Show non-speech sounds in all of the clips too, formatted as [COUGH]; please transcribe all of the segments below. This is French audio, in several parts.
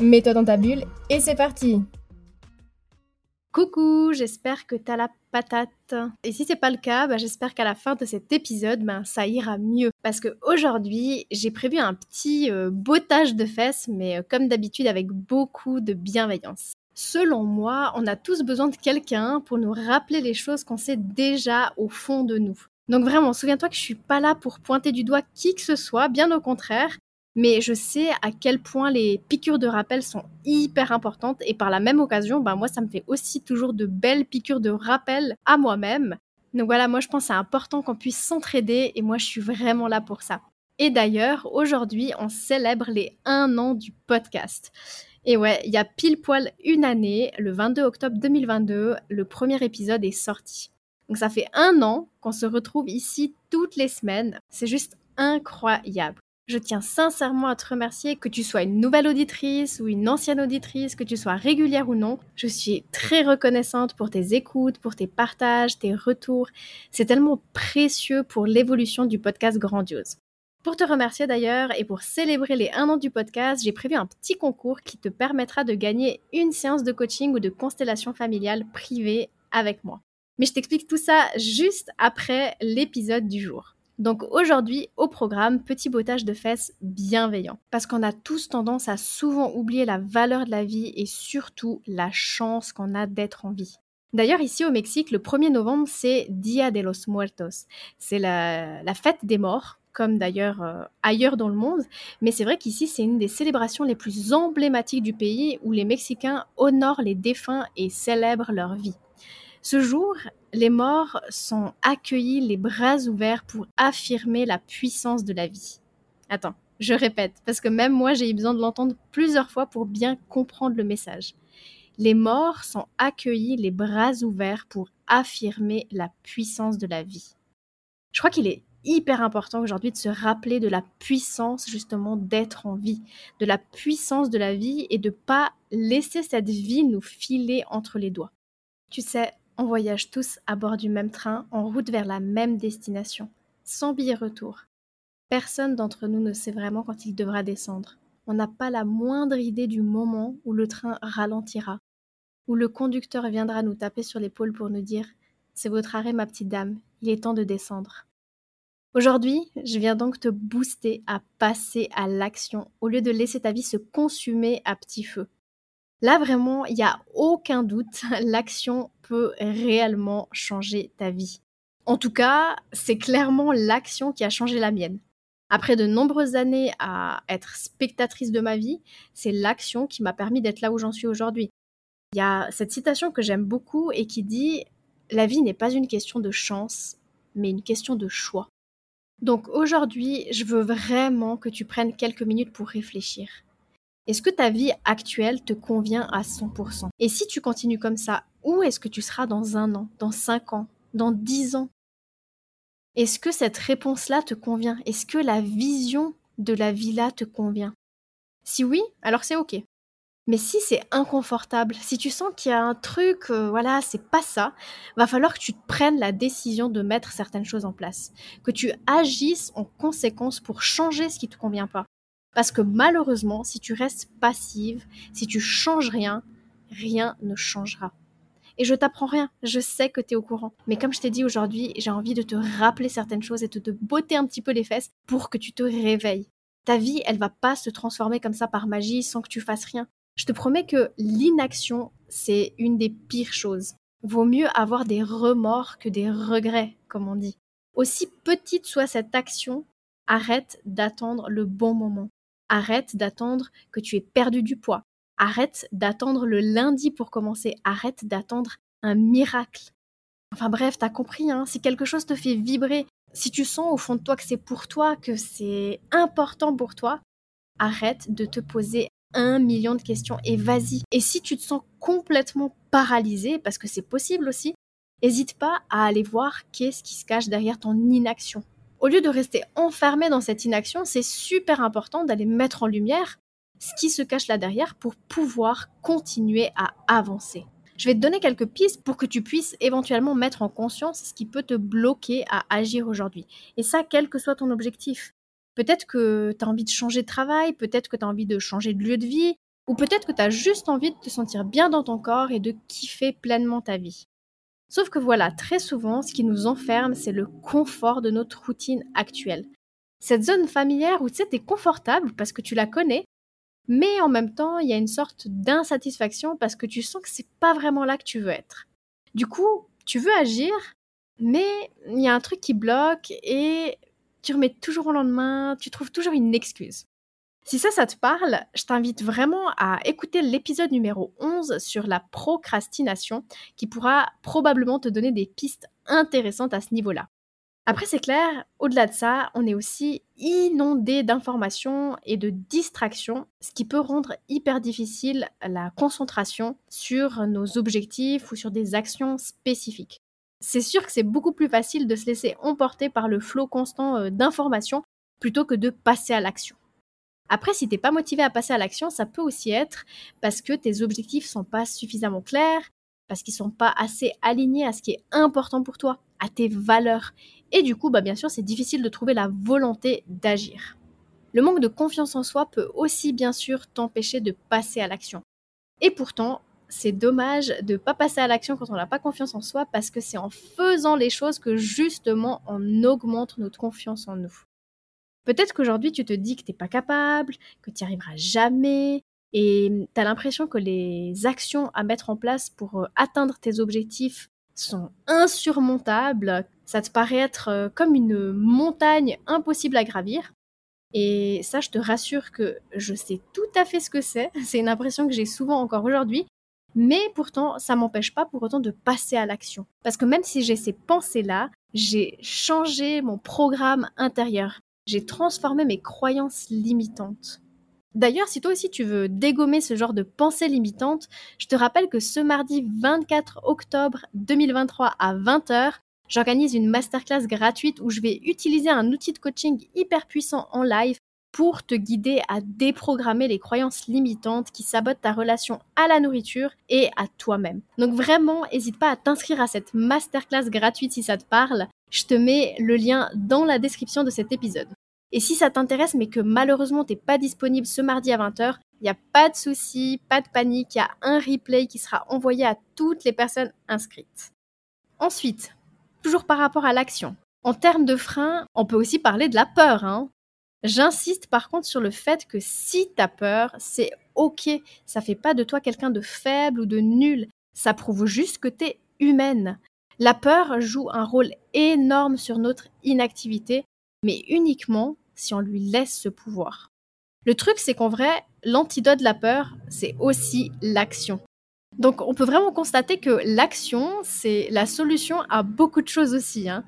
Mets-toi dans ta bulle et c'est parti Coucou, j'espère que t'as la patate. Et si c'est pas le cas, bah, j'espère qu'à la fin de cet épisode, ben, ça ira mieux. Parce que aujourd'hui, j'ai prévu un petit euh, bottage de fesses, mais euh, comme d'habitude avec beaucoup de bienveillance. Selon moi, on a tous besoin de quelqu'un pour nous rappeler les choses qu'on sait déjà au fond de nous. Donc vraiment, souviens-toi que je suis pas là pour pointer du doigt qui que ce soit, bien au contraire, mais je sais à quel point les piqûres de rappel sont hyper importantes et par la même occasion, ben moi ça me fait aussi toujours de belles piqûres de rappel à moi-même. Donc voilà, moi je pense c'est important qu'on puisse s'entraider et moi je suis vraiment là pour ça. Et d'ailleurs, aujourd'hui, on célèbre les un an du podcast. Et ouais, il y a pile poil une année, le 22 octobre 2022, le premier épisode est sorti. Donc ça fait un an qu'on se retrouve ici toutes les semaines. C'est juste incroyable. Je tiens sincèrement à te remercier que tu sois une nouvelle auditrice ou une ancienne auditrice, que tu sois régulière ou non. Je suis très reconnaissante pour tes écoutes, pour tes partages, tes retours. C'est tellement précieux pour l'évolution du podcast Grandiose. Pour te remercier d'ailleurs et pour célébrer les 1 an du podcast, j'ai prévu un petit concours qui te permettra de gagner une séance de coaching ou de constellation familiale privée avec moi. Mais je t'explique tout ça juste après l'épisode du jour. Donc aujourd'hui, au programme, petit bottage de fesses bienveillant. Parce qu'on a tous tendance à souvent oublier la valeur de la vie et surtout la chance qu'on a d'être en vie. D'ailleurs, ici au Mexique, le 1er novembre, c'est Dia de los Muertos. C'est la, fête des morts comme d'ailleurs euh, ailleurs dans le monde. Mais c'est vrai qu'ici, c'est une des célébrations les plus emblématiques du pays où les Mexicains honorent les défunts et célèbrent leur vie. Ce jour, les morts sont accueillis les bras ouverts pour affirmer la puissance de la vie. Attends, je répète, parce que même moi, j'ai eu besoin de l'entendre plusieurs fois pour bien comprendre le message. Les morts sont accueillis les bras ouverts pour affirmer la puissance de la vie. Je crois qu'il est hyper important aujourd'hui de se rappeler de la puissance justement d'être en vie, de la puissance de la vie et de pas laisser cette vie nous filer entre les doigts. Tu sais, on voyage tous à bord du même train en route vers la même destination, sans billet retour. Personne d'entre nous ne sait vraiment quand il devra descendre. On n'a pas la moindre idée du moment où le train ralentira, où le conducteur viendra nous taper sur l'épaule pour nous dire C'est votre arrêt, ma petite dame, il est temps de descendre. Aujourd'hui, je viens donc te booster à passer à l'action au lieu de laisser ta vie se consumer à petit feu. Là, vraiment, il n'y a aucun doute, [LAUGHS] l'action peut réellement changer ta vie. En tout cas, c'est clairement l'action qui a changé la mienne. Après de nombreuses années à être spectatrice de ma vie, c'est l'action qui m'a permis d'être là où j'en suis aujourd'hui. Il y a cette citation que j'aime beaucoup et qui dit ⁇ La vie n'est pas une question de chance, mais une question de choix ⁇ donc aujourd'hui, je veux vraiment que tu prennes quelques minutes pour réfléchir. Est-ce que ta vie actuelle te convient à 100% Et si tu continues comme ça, où est-ce que tu seras dans un an, dans cinq ans, dans dix ans? Est-ce que cette réponse-là te convient? Est-ce que la vision de la vie-là te convient? Si oui, alors c'est OK. Mais si c'est inconfortable, si tu sens qu'il y a un truc, euh, voilà, c'est pas ça, va falloir que tu prennes la décision de mettre certaines choses en place, que tu agisses en conséquence pour changer ce qui te convient pas. Parce que malheureusement, si tu restes passive, si tu changes rien, rien ne changera. Et je t'apprends rien, je sais que tu es au courant. Mais comme je t'ai dit aujourd'hui, j'ai envie de te rappeler certaines choses et de te botter un petit peu les fesses pour que tu te réveilles. Ta vie, elle va pas se transformer comme ça par magie sans que tu fasses rien. Je te promets que l'inaction, c'est une des pires choses. Vaut mieux avoir des remords que des regrets, comme on dit. Aussi petite soit cette action, arrête d'attendre le bon moment. Arrête d'attendre que tu aies perdu du poids. Arrête d'attendre le lundi pour commencer. Arrête d'attendre un miracle. Enfin bref, t'as compris, hein, si quelque chose te fait vibrer, si tu sens au fond de toi que c'est pour toi, que c'est important pour toi, arrête de te poser un million de questions et vas-y. Et si tu te sens complètement paralysé, parce que c'est possible aussi, n'hésite pas à aller voir qu'est-ce qui se cache derrière ton inaction. Au lieu de rester enfermé dans cette inaction, c'est super important d'aller mettre en lumière ce qui se cache là derrière pour pouvoir continuer à avancer. Je vais te donner quelques pistes pour que tu puisses éventuellement mettre en conscience ce qui peut te bloquer à agir aujourd'hui. Et ça, quel que soit ton objectif. Peut-être que tu as envie de changer de travail, peut-être que tu as envie de changer de lieu de vie, ou peut-être que tu as juste envie de te sentir bien dans ton corps et de kiffer pleinement ta vie. Sauf que voilà, très souvent, ce qui nous enferme, c'est le confort de notre routine actuelle. Cette zone familière où tu sais, es confortable parce que tu la connais, mais en même temps, il y a une sorte d'insatisfaction parce que tu sens que c'est pas vraiment là que tu veux être. Du coup, tu veux agir, mais il y a un truc qui bloque et tu remets toujours au lendemain, tu trouves toujours une excuse. Si ça, ça te parle, je t'invite vraiment à écouter l'épisode numéro 11 sur la procrastination qui pourra probablement te donner des pistes intéressantes à ce niveau-là. Après, c'est clair, au-delà de ça, on est aussi inondé d'informations et de distractions, ce qui peut rendre hyper difficile la concentration sur nos objectifs ou sur des actions spécifiques. C'est sûr que c'est beaucoup plus facile de se laisser emporter par le flot constant euh, d'informations plutôt que de passer à l'action. Après, si t'es pas motivé à passer à l'action, ça peut aussi être parce que tes objectifs sont pas suffisamment clairs, parce qu'ils sont pas assez alignés à ce qui est important pour toi, à tes valeurs. Et du coup, bah bien sûr, c'est difficile de trouver la volonté d'agir. Le manque de confiance en soi peut aussi bien sûr t'empêcher de passer à l'action. Et pourtant, c'est dommage de ne pas passer à l'action quand on n'a pas confiance en soi parce que c'est en faisant les choses que justement on augmente notre confiance en nous. Peut-être qu'aujourd'hui tu te dis que tu n'es pas capable, que tu n'y arriveras jamais et tu as l'impression que les actions à mettre en place pour euh, atteindre tes objectifs sont insurmontables. Ça te paraît être euh, comme une montagne impossible à gravir. Et ça, je te rassure que je sais tout à fait ce que c'est. [LAUGHS] C'est une impression que j'ai souvent encore aujourd'hui. Mais pourtant, ça m'empêche pas pour autant de passer à l'action. Parce que même si j'ai ces pensées-là, j'ai changé mon programme intérieur. J'ai transformé mes croyances limitantes. D'ailleurs, si toi aussi tu veux dégommer ce genre de pensées limitantes, je te rappelle que ce mardi 24 octobre 2023 à 20h, j'organise une masterclass gratuite où je vais utiliser un outil de coaching hyper puissant en live pour te guider à déprogrammer les croyances limitantes qui sabotent ta relation à la nourriture et à toi-même. Donc vraiment, n'hésite pas à t'inscrire à cette masterclass gratuite si ça te parle. Je te mets le lien dans la description de cet épisode. Et si ça t'intéresse mais que malheureusement t'es pas disponible ce mardi à 20h, il n'y a pas de souci, pas de panique, il y a un replay qui sera envoyé à toutes les personnes inscrites. Ensuite, toujours par rapport à l'action. En termes de frein, on peut aussi parler de la peur. Hein. J'insiste par contre sur le fait que si t'as peur, c'est ok. Ça fait pas de toi quelqu'un de faible ou de nul. Ça prouve juste que t'es humaine. La peur joue un rôle énorme sur notre inactivité, mais uniquement si on lui laisse ce pouvoir. Le truc, c'est qu'en vrai, l'antidote de la peur, c'est aussi l'action. Donc on peut vraiment constater que l'action, c'est la solution à beaucoup de choses aussi. Hein.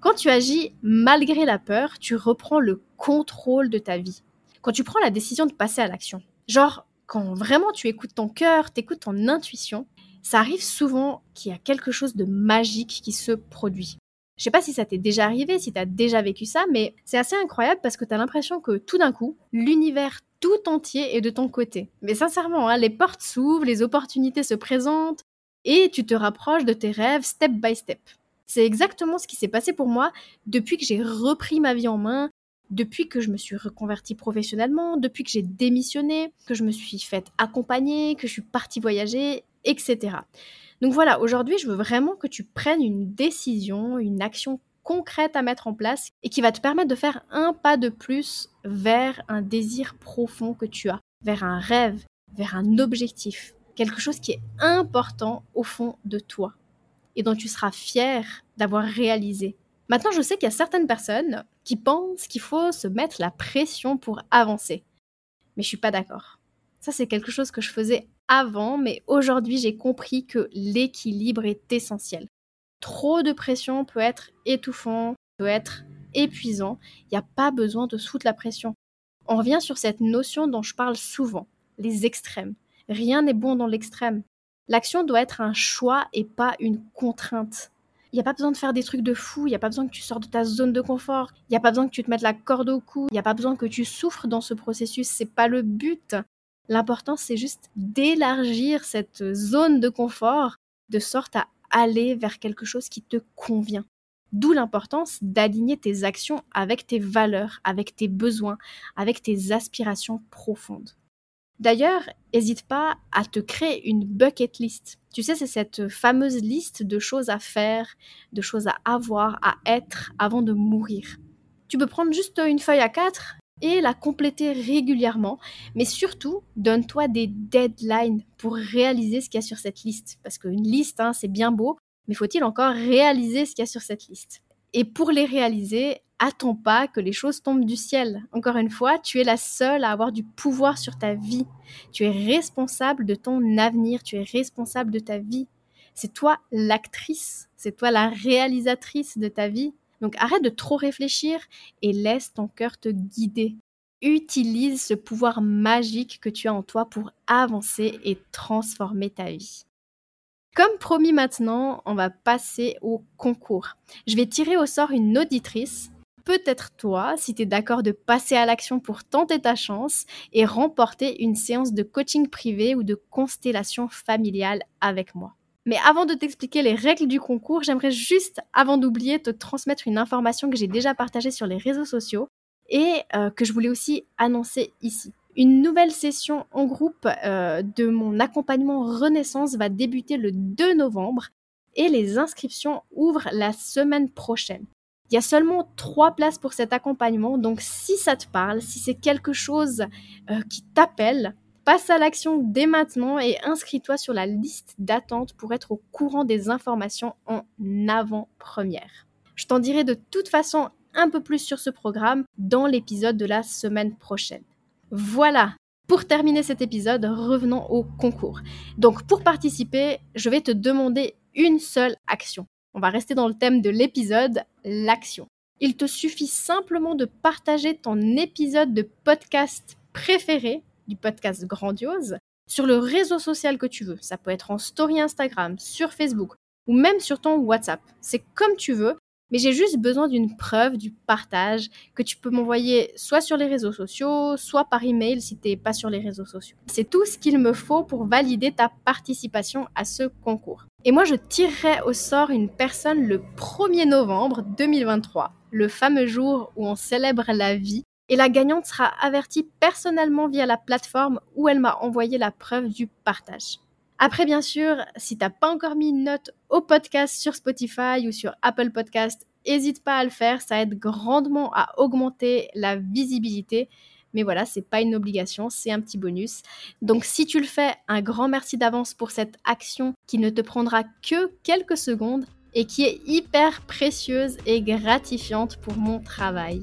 Quand tu agis malgré la peur, tu reprends le contrôle de ta vie. Quand tu prends la décision de passer à l'action. Genre, quand vraiment tu écoutes ton cœur, t'écoutes ton intuition, ça arrive souvent qu'il y a quelque chose de magique qui se produit. Je sais pas si ça t'est déjà arrivé, si tu as déjà vécu ça, mais c'est assez incroyable parce que tu as l'impression que tout d'un coup, l'univers tout entier est de ton côté. Mais sincèrement, hein, les portes s'ouvrent, les opportunités se présentent et tu te rapproches de tes rêves step by step. C'est exactement ce qui s'est passé pour moi depuis que j'ai repris ma vie en main, depuis que je me suis reconvertie professionnellement, depuis que j'ai démissionné, que je me suis faite accompagner, que je suis partie voyager, etc. Donc voilà, aujourd'hui, je veux vraiment que tu prennes une décision, une action concrète à mettre en place et qui va te permettre de faire un pas de plus vers un désir profond que tu as, vers un rêve, vers un objectif, quelque chose qui est important au fond de toi et dont tu seras fier d'avoir réalisé. Maintenant, je sais qu'il y a certaines personnes qui pensent qu'il faut se mettre la pression pour avancer. Mais je suis pas d'accord. Ça, c'est quelque chose que je faisais avant, mais aujourd'hui, j'ai compris que l'équilibre est essentiel. Trop de pression peut être étouffant, peut être épuisant. Il n'y a pas besoin de foutre la pression. On revient sur cette notion dont je parle souvent. les extrêmes. Rien n'est bon dans l'extrême. L'action doit être un choix et pas une contrainte. Il n'y a pas besoin de faire des trucs de fou, il n'y a pas besoin que tu sortes de ta zone de confort, il n'y a pas besoin que tu te mettes la corde au cou, il n'y a pas besoin que tu souffres dans ce processus, c'est pas le but. L'important c'est juste d'élargir cette zone de confort de sorte à aller vers quelque chose qui te convient. D'où l'importance d'aligner tes actions avec tes valeurs, avec tes besoins, avec tes aspirations profondes. D'ailleurs, n'hésite pas à te créer une bucket list. Tu sais, c'est cette fameuse liste de choses à faire, de choses à avoir, à être avant de mourir. Tu peux prendre juste une feuille à quatre et la compléter régulièrement, mais surtout, donne-toi des deadlines pour réaliser ce qu'il y a sur cette liste. Parce qu'une liste, hein, c'est bien beau, mais faut-il encore réaliser ce qu'il y a sur cette liste? Et pour les réaliser, attends pas que les choses tombent du ciel. Encore une fois, tu es la seule à avoir du pouvoir sur ta vie. Tu es responsable de ton avenir, tu es responsable de ta vie. C'est toi l'actrice, c'est toi la réalisatrice de ta vie. Donc arrête de trop réfléchir et laisse ton cœur te guider. Utilise ce pouvoir magique que tu as en toi pour avancer et transformer ta vie. Comme promis maintenant, on va passer au concours. Je vais tirer au sort une auditrice peut-être toi si tu es d'accord de passer à l'action pour tenter ta chance et remporter une séance de coaching privé ou de constellation familiale avec moi. Mais avant de t'expliquer les règles du concours, j'aimerais juste, avant d'oublier, te transmettre une information que j'ai déjà partagée sur les réseaux sociaux et euh, que je voulais aussi annoncer ici. Une nouvelle session en groupe euh, de mon accompagnement Renaissance va débuter le 2 novembre et les inscriptions ouvrent la semaine prochaine. Il y a seulement trois places pour cet accompagnement, donc si ça te parle, si c'est quelque chose euh, qui t'appelle, passe à l'action dès maintenant et inscris-toi sur la liste d'attente pour être au courant des informations en avant-première. Je t'en dirai de toute façon un peu plus sur ce programme dans l'épisode de la semaine prochaine. Voilà, pour terminer cet épisode, revenons au concours. Donc pour participer, je vais te demander une seule action. On va rester dans le thème de l'épisode, l'action. Il te suffit simplement de partager ton épisode de podcast préféré, du podcast grandiose, sur le réseau social que tu veux. Ça peut être en story Instagram, sur Facebook ou même sur ton WhatsApp. C'est comme tu veux, mais j'ai juste besoin d'une preuve du partage que tu peux m'envoyer soit sur les réseaux sociaux, soit par email si tu n'es pas sur les réseaux sociaux. C'est tout ce qu'il me faut pour valider ta participation à ce concours. Et moi, je tirerai au sort une personne le 1er novembre 2023, le fameux jour où on célèbre la vie. Et la gagnante sera avertie personnellement via la plateforme où elle m'a envoyé la preuve du partage. Après, bien sûr, si t'as pas encore mis une note au podcast sur Spotify ou sur Apple Podcast, n'hésite pas à le faire. Ça aide grandement à augmenter la visibilité. Mais voilà, c'est pas une obligation, c'est un petit bonus. Donc si tu le fais, un grand merci d'avance pour cette action qui ne te prendra que quelques secondes et qui est hyper précieuse et gratifiante pour mon travail.